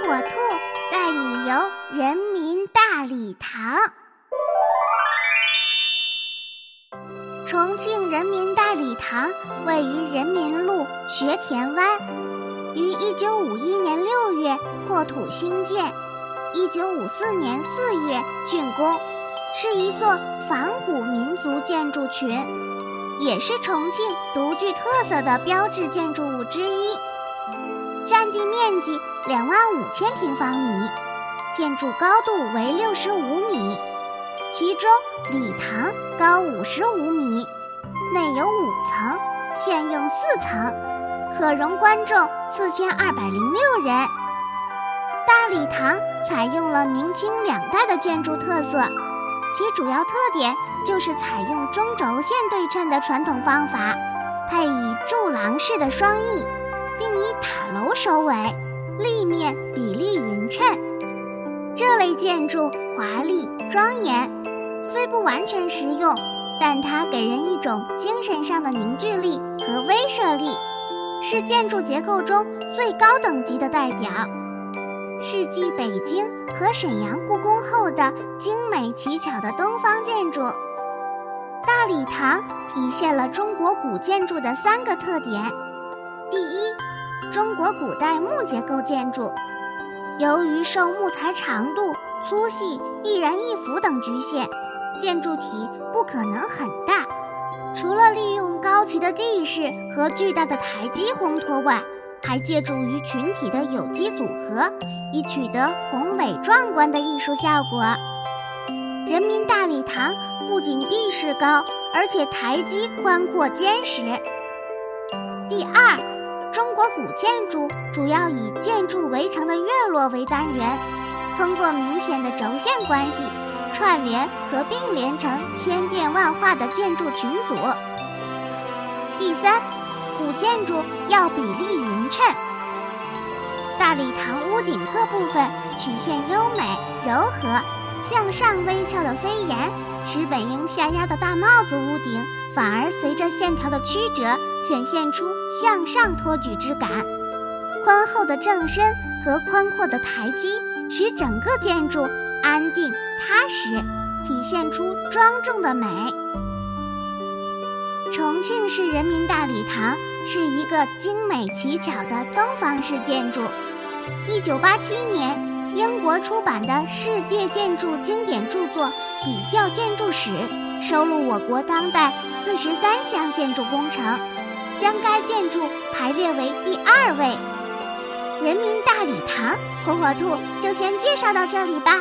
火兔带你游人民大礼堂。重庆人民大礼堂位于人民路学田湾，于一九五一年六月破土兴建，一九五四年四月竣工，是一座仿古民族建筑群，也是重庆独具特色的标志建筑物之一。占地面积两万五千平方米，建筑高度为六十五米，其中礼堂高五十五米，内有五层，现用四层，可容观众四千二百零六人。大礼堂采用了明清两代的建筑特色，其主要特点就是采用中轴线对称的传统方法，配以柱廊式的双翼。并以塔楼首尾，立面比例匀称。这类建筑华丽庄严，虽不完全实用，但它给人一种精神上的凝聚力和威慑力，是建筑结构中最高等级的代表，是继北京和沈阳故宫后的精美奇巧的东方建筑。大礼堂体现了中国古建筑的三个特点：中国古代木结构建筑，由于受木材长度、粗细、易燃易腐等局限，建筑体不可能很大。除了利用高齐的地势和巨大的台基烘托外，还借助于群体的有机组合，以取得宏伟壮观的艺术效果。人民大礼堂不仅地势高，而且台基宽阔坚实。第二。古建筑主要以建筑围成的院落为单元，通过明显的轴线关系串联和并联成千变万化的建筑群组。第三，古建筑要比例匀称，大礼堂屋顶各部分曲线优美柔和，向上微翘的飞檐，使本应下压的大帽子屋顶。反而随着线条的曲折，显现出向上托举之感。宽厚的正身和宽阔的台基，使整个建筑安定踏实，体现出庄重的美。重庆市人民大礼堂是一个精美奇巧的东方式建筑。一九八七年，英国出版的《世界建筑经典著作·比较建筑史》。收录我国当代四十三项建筑工程，将该建筑排列为第二位。人民大礼堂，火火兔就先介绍到这里吧。